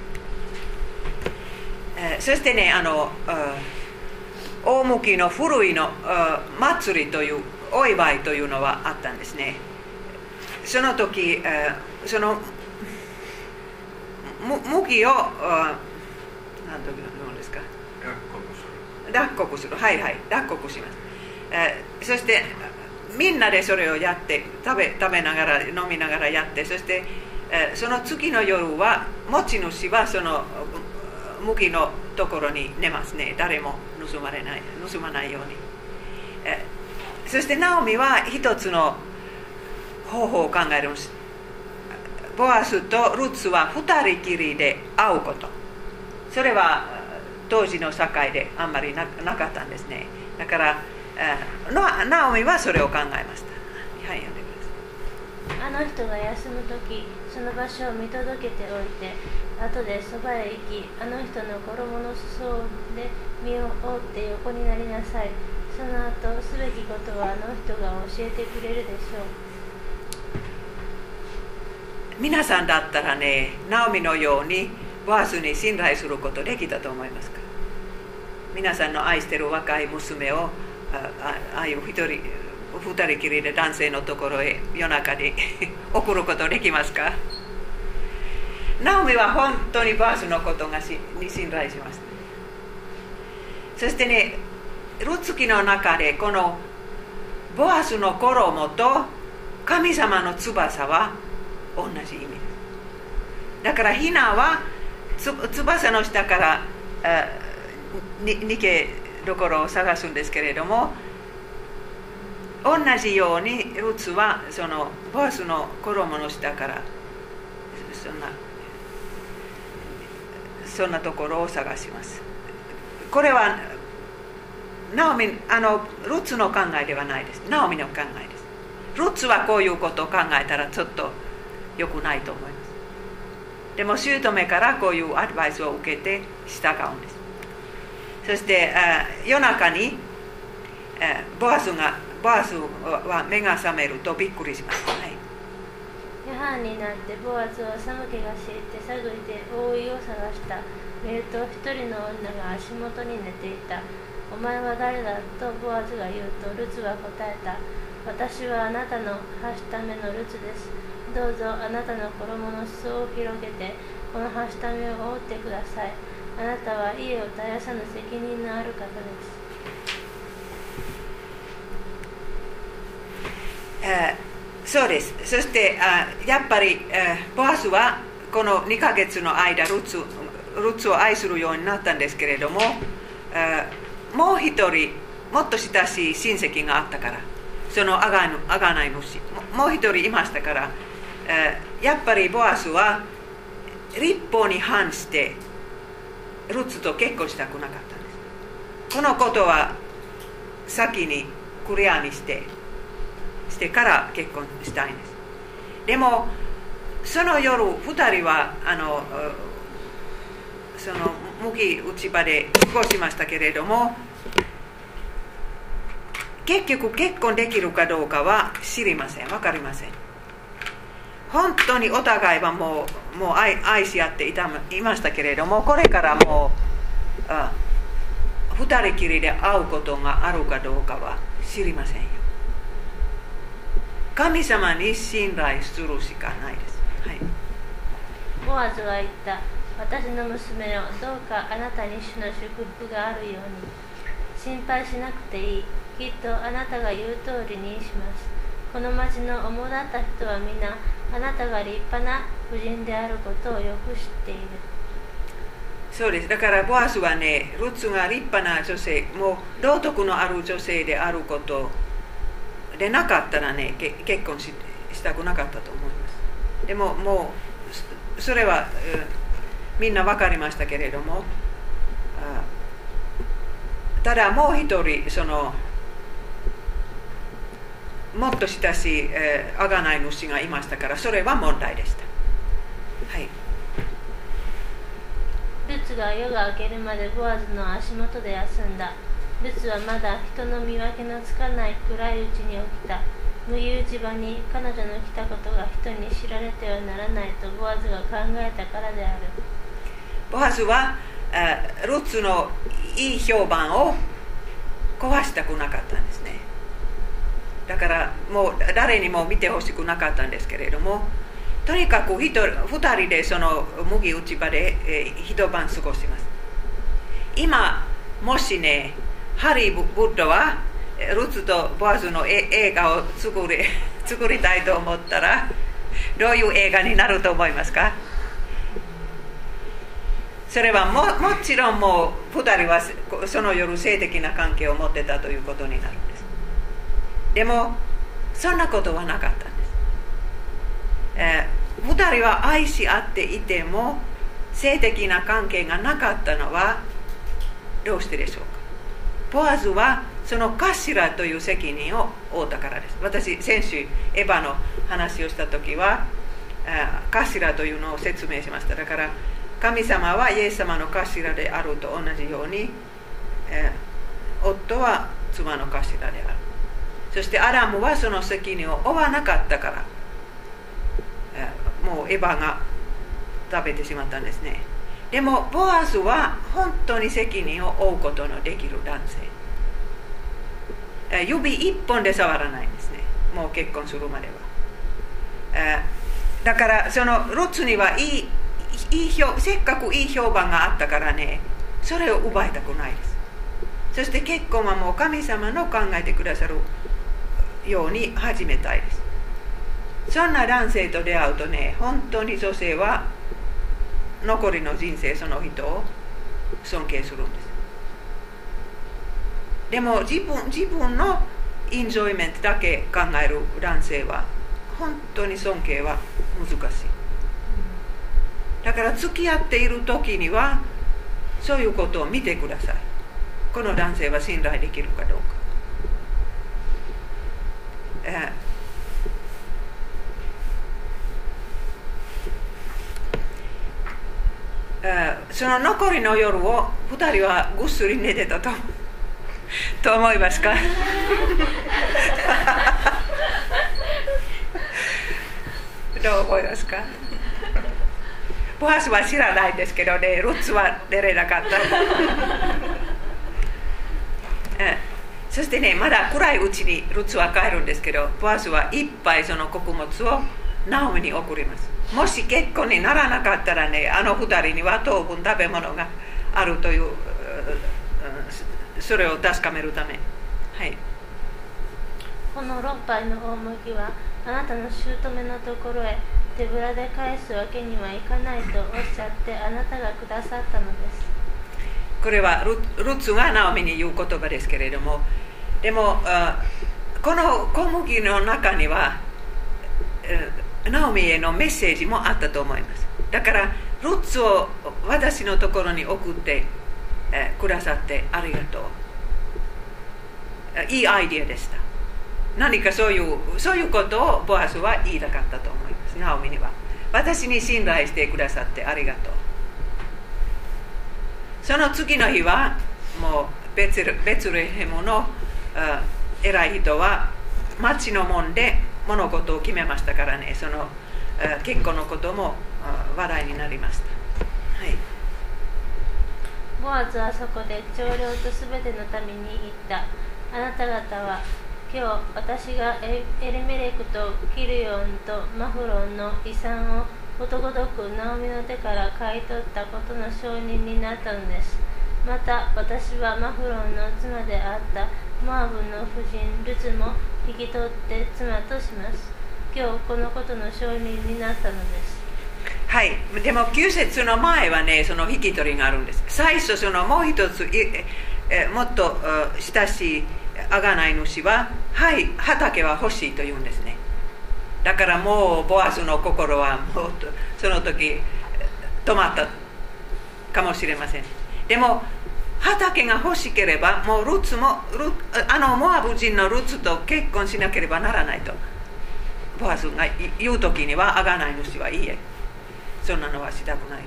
えーそしてねあの大向きの古いの祭りというお祝いというのはあったんですね。その時、えーそのむ麦を何と言うんですか？脱穀する。はいはい。脱穀します、えーそしてみんなでそれをやって食べ食べながら飲みながらやってそして、えーその次の夜は持ち主はその麦のところに寝ますね。誰も盗まれない盗まないように、えーそしてナオミは一つの方法を考えるんですボアスとルツは二人きりで会うこと。それは当時の社会であんまりなかったんですね。だからナオミはそれを考えました。はい読んでください。あの人が休む時その場所を見届けておいて後でそばへ行きあの人の衣の裾で身を覆って横になりなさい。その後すべきことはあの人が教えてくれるでしょう。皆さんだったらねナオミのようにボアスに信頼することできたと思いますか？皆さんの愛してる若い娘をああいう一人二人きりで男性のところへ夜中に *laughs* 送ることできますか？ナオミは本当にボアスのことがしに信頼しましたそしてねルツキの中でこのボアスの衣と神様の翼は同じ意味です。だからヒナはつ翼の下からあに逃げどころを探すんですけれども同じようにルツはそのボアスの衣の下からそんなそんなところを探します。これはナオミあのルツの考えではないです。ナオミの考えです。ルツはこういうことを考えたらちょっと良くないと思います。でも姑からこういうアドバイスを受けて従うんです。そして夜中にボアスがボアスは目が覚めるとびっくりします、はい、夜半になってボアズは寒気がしいて探りで覆いを探した。見ると一人の女が足元に寝ていた。お前は誰だとボアズが言うとルツは答えた。私はあなたのはしためのルツです。どうぞあなたの衣の裾を広げてこのはしためを覆ってください。あなたは家を絶やさぬ責任のある方です。えーそうです。そしてあやっぱり、えボアスはこの2ヶ月の間ルツルツを愛するようになったんですけれども、えもう一人もっと親しい親戚があったからそのあがぬあがない主もう一人いましたから、やっぱりボアスは立法に反してルツと結婚したくなかったんです。このことは先にクリアにしてしてから結婚したいんです。でもその夜2人はあのその麦打ち場で過ごしましたけれども結局結婚できるかどうかは知りません。分かりません。本当にお互いはもうもう愛愛し合っていたいましたけれどもこれからもうあ2人きりで会うことがあるかどうかは知りませんよ。神様に信頼するしかないです、はい、ボアズは言った。私の娘よどうかあなたに主の祝福があるように。心配しなくていい。きっとあなたが言う通りにします。この町の主だった人は皆あなたが立派な婦人であることをよく知っている。そうです。だからボアスはねルツが立派な女性もう道徳のある女性であることでなかったらね結婚ししたくなかったと思います。でももうそれは、みんな分かりましたけれどもただもう一人そのもっと親しい、えー、贖い主がいましたからそれは問題でした。はい。ルツが夜が明けるまでボアズの足元で休んだ。ルツはまだ人の見分けのつかない暗いうちに起きた。麦打ち場に彼女の来たことが人に知られてはならないとボアズが考えたからである。ボアズはあルツのいい評判を壊したくなかったんですねだからもう誰にも見てほしくなかったんですけれどもとにかく2人でその麦打ち場で、えー、一晩過ごします。今もしねハリー・ブッドはルツとボアズの映画を作り *laughs* 作りたいと思ったらどういう映画になると思いますか？それはももちろんもう2人はその夜性的な関係を持ってたということになる。でもそんなことはなかったんです、えー、2人は愛し合っていても性的な関係がなかったのはどうしてでしょうか。ポアズはその頭という責任を負ったからです。私先週エヴァの話をした時は頭というのを説明しました。だから神様はイエス様の頭であると同じように、え、夫は妻の頭である。そしてアラムはその責任を負わなかったから、もうエヴァが食べてしまったんですね。でもボアズは本当に責任を負うことのできる男性、指一本で触らないんですね。もう結婚するまでは、だからそのロツにはいいいい評せっかくいい評判があったからねそれを奪いたくないです。そして結婚はもう神様の考えてくださるように始めたいです。そんな男性と出会うとね本当に女性は残りの人生その人を尊敬するんです。でも自分自分のインジョイメントだけ考える男性は本当に尊敬は難しい。だから付き合っている時にはそういうことを見てください。この男性は信頼できるかどうか、ええ。その残りの夜を2人はぐっすり寝てたと *laughs* と思いますか？*laughs* どう思いますか？ボアスは知らないですけどねルッツは出れなかった。そしてねまだ暗いうちにルツは帰るんですけどボアスはいっぱいその穀物をナオミに送ります。もし結婚にならなかったらねあの二人には当分食べ物があるというそれを確かめるため。はい。この6杯の大麦はあなたの姑のところへ手ぶらで返すわけにはいかないとおっしゃってあなたがくださったのです。これはルルツがナオミに言う言葉ですけれどもでもこの小麦の中にはナオミへのメッセージもあったと思います。だからルツを私のところに送ってくださってありがとう。いいアイディアでした。何かそういうそういうことをボアスは言いたかったと思います。ナオミには。私に信頼してくださってありがとう。その次の日はもうベツベツレヘムの偉い人は町の門で物事を決めましたからね。その結婚のことも話題になりました、はい、ボアズはそこで長領とすべてのために言った。あなた方は今日私がエルメレクとキルヨンとマフロンの遺産をことごとくナオミの手から買い取ったことの証人になったのです。また私はマフロンの妻であったモアブの夫人ルツも引き取って妻とします。今日このことの証人になったのです。はい。でも9節の前はねその引き取りがあるんです。最初そのもう一つえもっと親しい贖い主ははい畑は欲しいと言うんですね。だからもうボアスの心はもうその時止まったかもしれません。でも畑が欲しければもうルツもルあのモアブ人のルツと結婚しなければならないと。ボアスが言う時には贖い主はいいえ。そんなのはしたくない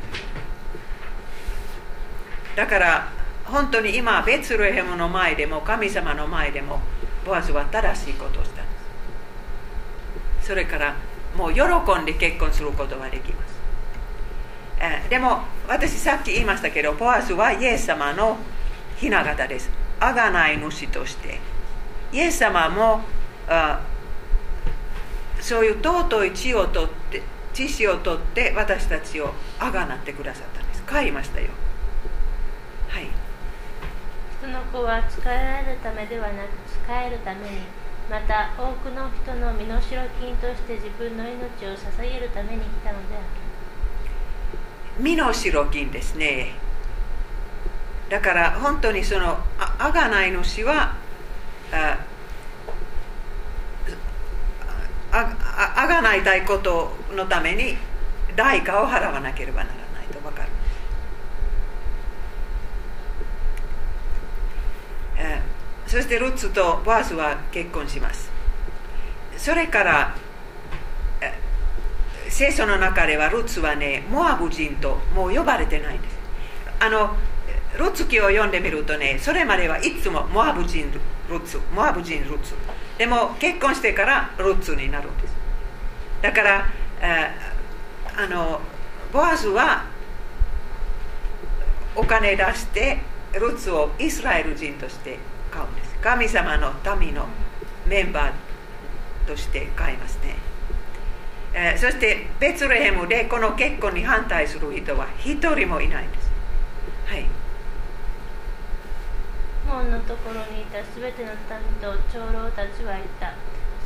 だから本当に今ベツレヘムの前でも神様の前でもボアズは正しいことをした。それからもう喜んで結婚することができます、えー、でも私さっき言いましたけどポアスはイエス様の雛形です。あがない主として。イエス様もあそういう尊い血を取って知識を取って私たちをあがなってくださったんです。買いましたよ。はい。人の子は使えられるためではなく使えるためにまた多くの人の身代金として自分の命を捧げるために来たのである。身代金ですね。だから本当にそのあがない主はあああがないたいことのために代価を払わなければならないと分かる、えー、そしてルッツとバースは結婚します。それから、聖書の中ではルッツはねモアブ人ともう呼ばれてないんです。あのルッツ記を読んでみるとねそれまではいつもモアブ人ルッツモアブ人ルッツ。でも結婚してからルッツになるんです。だから、あのボアズはお金出してルッツをイスラエル人として買うんです。神様の民のメンバーとして買いますね、え、そしてベツレヘムでこの結婚に反対する人は一人もいないんです。はい。門のところにいたすべての民と長老たちは言った。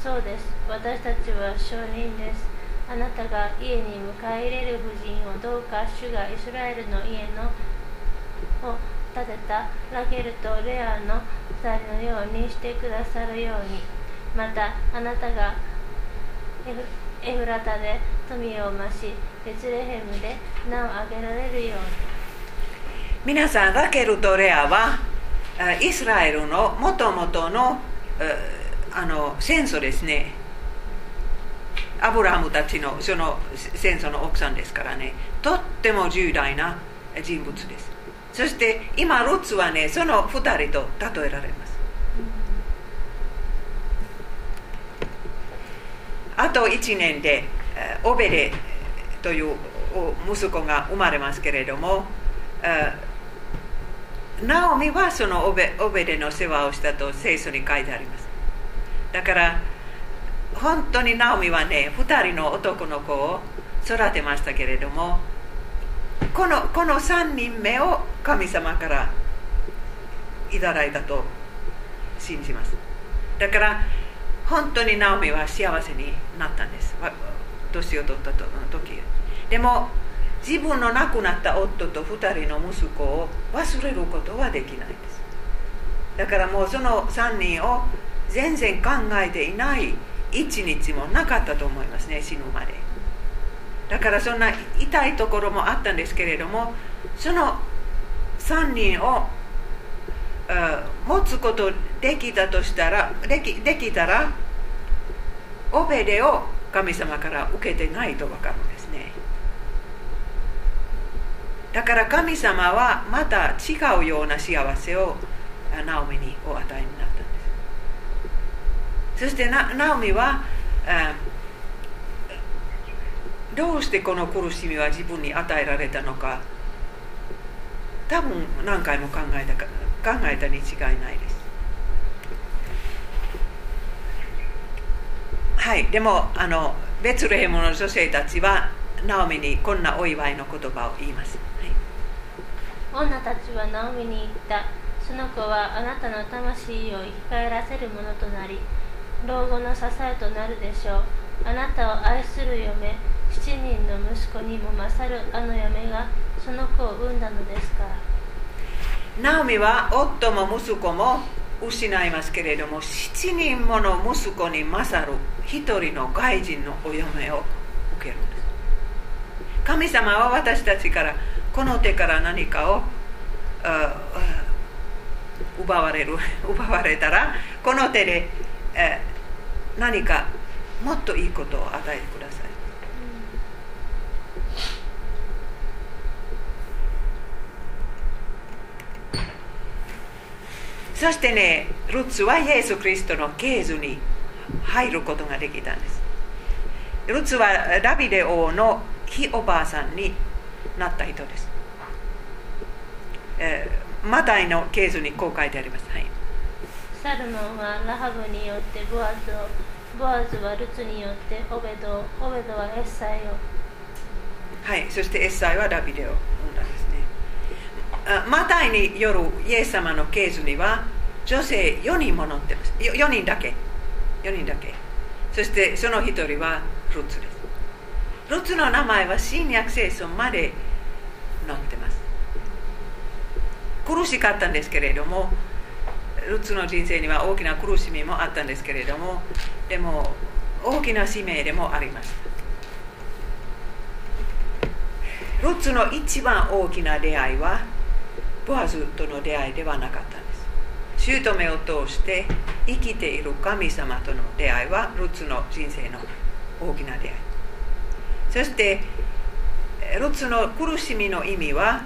そうです。私たちは証人です。あなたが家に迎え入れる婦人をどうか主がイスラエルの家のを建てたラケルとレアの2人のようにしてくださるように。またあなたがエフラタで富を増しベツレヘムで名を挙げられるように。皆さんラケルとレアはイスラエルのもともとのあの戦争ですね。アブラハムたちのその戦争の奥さんですからね。とっても重大な人物です。そして今ルツはねその2人と例えられます。あと1年でオベレという息子が生まれますけれどもナオミはそのオベオベデの世話をしたと聖書に書いてあります。だから本当にナオミはね2人の男の子を育てましたけれどもこのこの3人目を神様からいただいたと信じます。だから本当にナオミは幸せになったんです。年を取った時。でも自分の亡くなった夫と2人の息子を忘れることはできないです。だからもうその3人を全然考えていない一日もなかったと思いますね死ぬまで。だからそんな痛いところもあったんですけれどもその3人を持つことできたとしたらできできたらオベレを神様から受けてないと分かるんですね。だから神様はまた違うような幸せをナオミにお与えになったんです。そしてナオミはどうしてこの苦しみは自分に与えられたのか。多分何回も考えた考えたに違いないです。はいでもあのベツレヘムの女性たちはナオミにこんなお祝いの言葉を言います。女たちはナオミに言った。その子はあなたの魂を生き返らせるものとなり老後の支えとなるでしょう。あなたを愛する嫁7人の息子にも勝るあの嫁がその子を産んだのですから。ナオミは夫も息子も失いますけれども7人もの息子に勝る。一人の外人のお嫁を受けるんです。神様は私たちからこの手から何かを奪われる。*laughs* 奪われたらこの手で、え何かもっといいことを与えてください、そしてねルツはイエス・クリストの系図に入ることができたんです。ルツはダビデ王のひおばあさんになった人です、えー、マタイのケースにこう書いてあります、はい、サルモンはラハブによってボアズをボアズはルツによってオベドオベドはエッサイを。はい。そしてエッサイはダビデを生んだんですね。マタイによるイエス様のケースには女性4人も乗ってます。4人だけ。4人だけ。そしてその1人はルツです。ルツの名前は新約聖書まで載ってます。苦しかったんですけれどもルツの人生には大きな苦しみもあったんですけれどもでも大きな使命でもありましたルツの一番大きな出会いはボアズとの出会いではなかった姑を通して生きている神様との出会いはルツの人生の大きな出会い。そしてルツの苦しみの意味は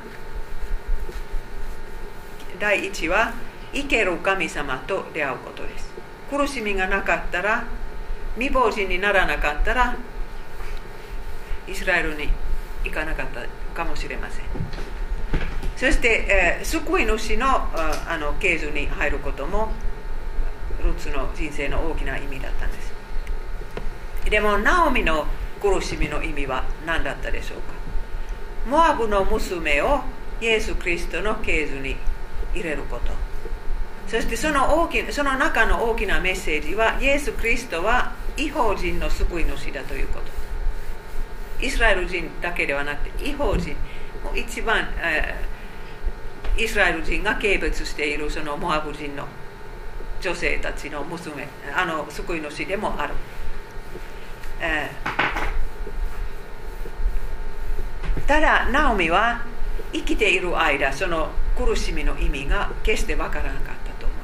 第一は生ける神様と出会うことです。苦しみがなかったら未亡人にならなかったらイスラエルに行かなかったかもしれません。そして、えー、救い主のあのケースに入ることもルツの人生の大きな意味だったんです。でもナオミの苦しみの意味は何だったでしょうか？モアブの娘をイエス・キリストのケースに入れること。そしてその大きその中の大きなメッセージはイエス・キリストは違法人の救い主だということ。イスラエル人だけではなくて違法人。もう一番、えー、イスラエル人が軽蔑しているそのモアブ人の女性たちの娘あの救い主でもある、えー、ただナオミは生きている間その苦しみの意味が決してわからなかったと思い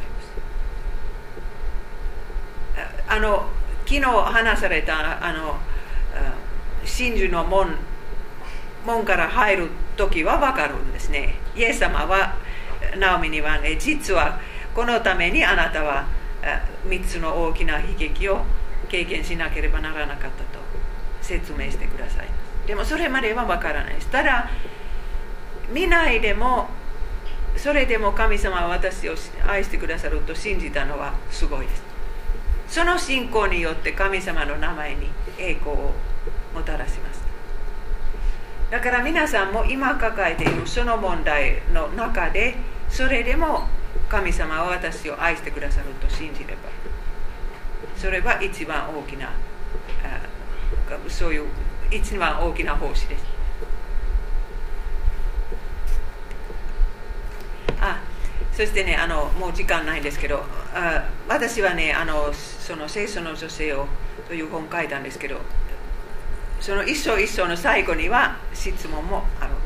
ます。あの昨日話されたあの真珠の門門から入る時は分かるんですね。イエス様はナオミにはね実はこのためにあなたは3つの大きな悲劇を経験しなければならなかったと説明してください。でもそれまでは分からない。ですただ見ないでもそれでも神様は私を愛してくださると信じたのはすごいです。その信仰によって神様の名前に栄光をもたらします。だから皆さんも今抱えているその問題の中でそれでも神様は私を愛してくださると信じればそれは一番大きなそういう一番大きな奉仕です。あそしてねあのもう時間ないんですけどあ私はねあのその聖書の女性をという本を書いたんですけどその一章一章の最後には質問もあるんで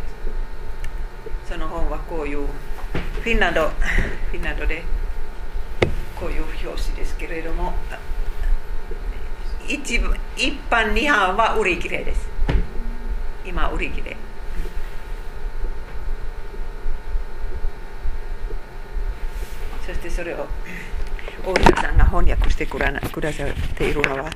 す。その本はこういうフィンランド *laughs* フィンランドでこういう表紙ですけれども一一般二版は売り切れです。今売り切れ。そしてそれを大平さんが翻訳してくださっているのは